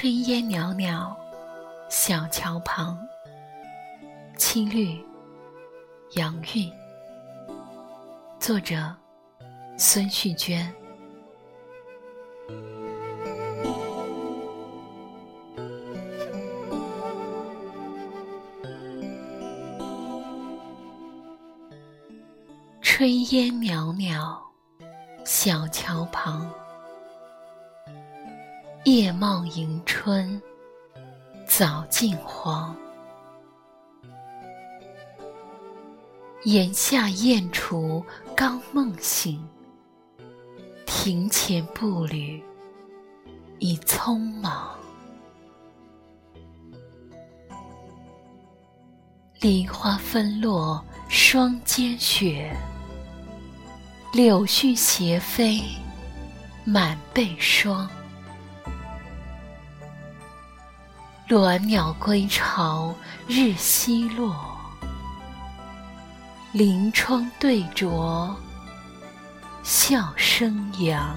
炊烟袅袅，小桥旁。青绿，杨韵。作者：孙旭娟。炊烟袅袅，小桥旁。叶茂迎春，早近黄。檐下燕雏刚梦醒，庭前步履已匆忙。梨花纷落霜间雪，柳絮斜飞满背霜。鸾鸟归巢日西落，临窗对酌笑声扬。